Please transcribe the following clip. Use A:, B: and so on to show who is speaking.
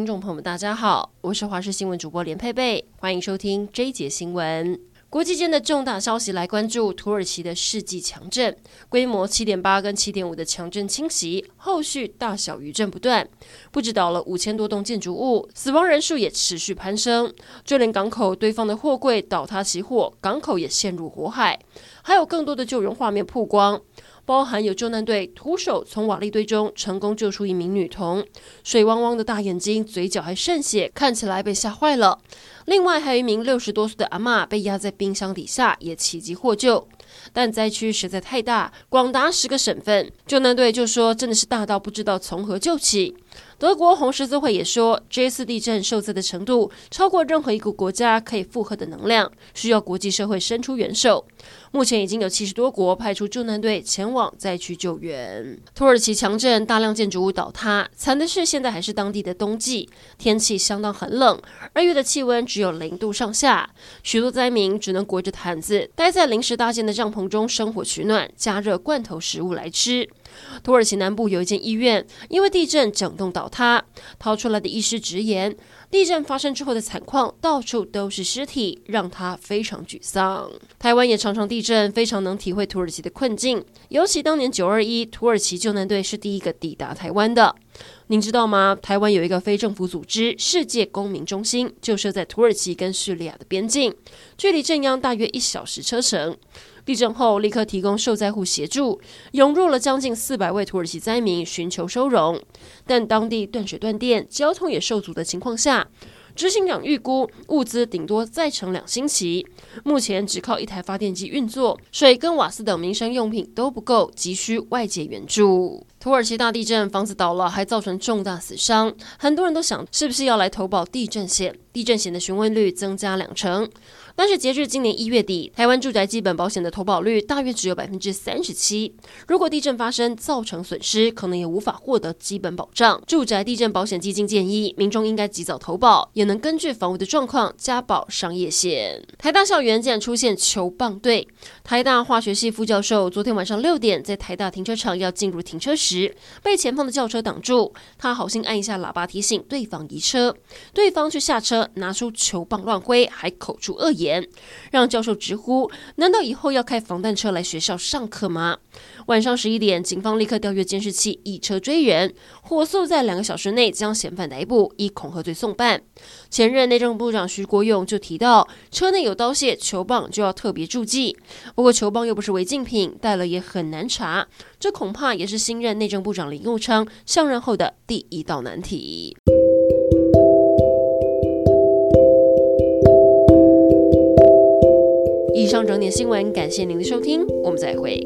A: 听众朋友们，大家好，我是华视新闻主播连佩佩，欢迎收听这一节新闻。国际间的重大消息来关注土耳其的世纪强震，规模七点八跟七点五的强震侵袭，后续大小余震不断，不止倒了五千多栋建筑物，死亡人数也持续攀升，就连港口堆放的货柜倒塌起火，港口也陷入火海，还有更多的救援画面曝光。包含有救难队徒手从瓦砾堆中成功救出一名女童，水汪汪的大眼睛，嘴角还渗血，看起来被吓坏了。另外还有一名六十多岁的阿妈被压在冰箱底下，也奇迹获救。但灾区实在太大，广达十个省份，救难队就说真的是大到不知道从何救起。德国红十字会也说，这次地震受灾的程度超过任何一个国家可以负荷的能量，需要国际社会伸出援手。目前已经有七十多国派出救难队前往灾区救援。土耳其强震，大量建筑物倒塌，惨的是现在还是当地的冬季，天气相当寒冷，二月的气温只有零度上下，许多灾民只能裹着毯子待在临时搭建的帐篷中生火取暖，加热罐头食物来吃。土耳其南部有一间医院，因为地震整栋倒塌，逃出来的医师直言，地震发生之后的惨况，到处都是尸体，让他非常沮丧。台湾也常常地震，非常能体会土耳其的困境。尤其当年九二一，土耳其救难队是第一个抵达台湾的。您知道吗？台湾有一个非政府组织——世界公民中心，就设在土耳其跟叙利亚的边境，距离震央大约一小时车程。地震后，立刻提供受灾户协助，涌入了将近四百位土耳其灾民寻求收容。但当地断水断电，交通也受阻的情况下，执行长预估物资顶多再撑两星期。目前只靠一台发电机运作，水跟瓦斯等民生用品都不够，急需外界援助。土耳其大地震，房子倒了，还造成重大死伤，很多人都想，是不是要来投保地震险？地震险的询问率增加两成。但是截至今年一月底，台湾住宅基本保险的投保率大约只有百分之三十七。如果地震发生造成损失，可能也无法获得基本保障。住宅地震保险基金建议，民众应该及早投保，也能根据房屋的状况加保商业险。台大校园竟然出现球棒队，台大化学系副教授昨天晚上六点在台大停车场要进入停车时，被前方的轿车挡住，他好心按一下喇叭提醒对方移车，对方却下车拿出球棒乱挥，还口出恶言。让教授直呼：难道以后要开防弹车来学校上课吗？晚上十一点，警方立刻调阅监视器，一车追人，火速在两个小时内将嫌犯逮捕，以恐吓罪送办。前任内政部长徐国勇就提到，车内有刀械、球棒，就要特别注记。不过球棒又不是违禁品，带了也很难查，这恐怕也是新任内政部长林佑昌上任后的第一道难题。上整点新闻，感谢您的收听，我们再会。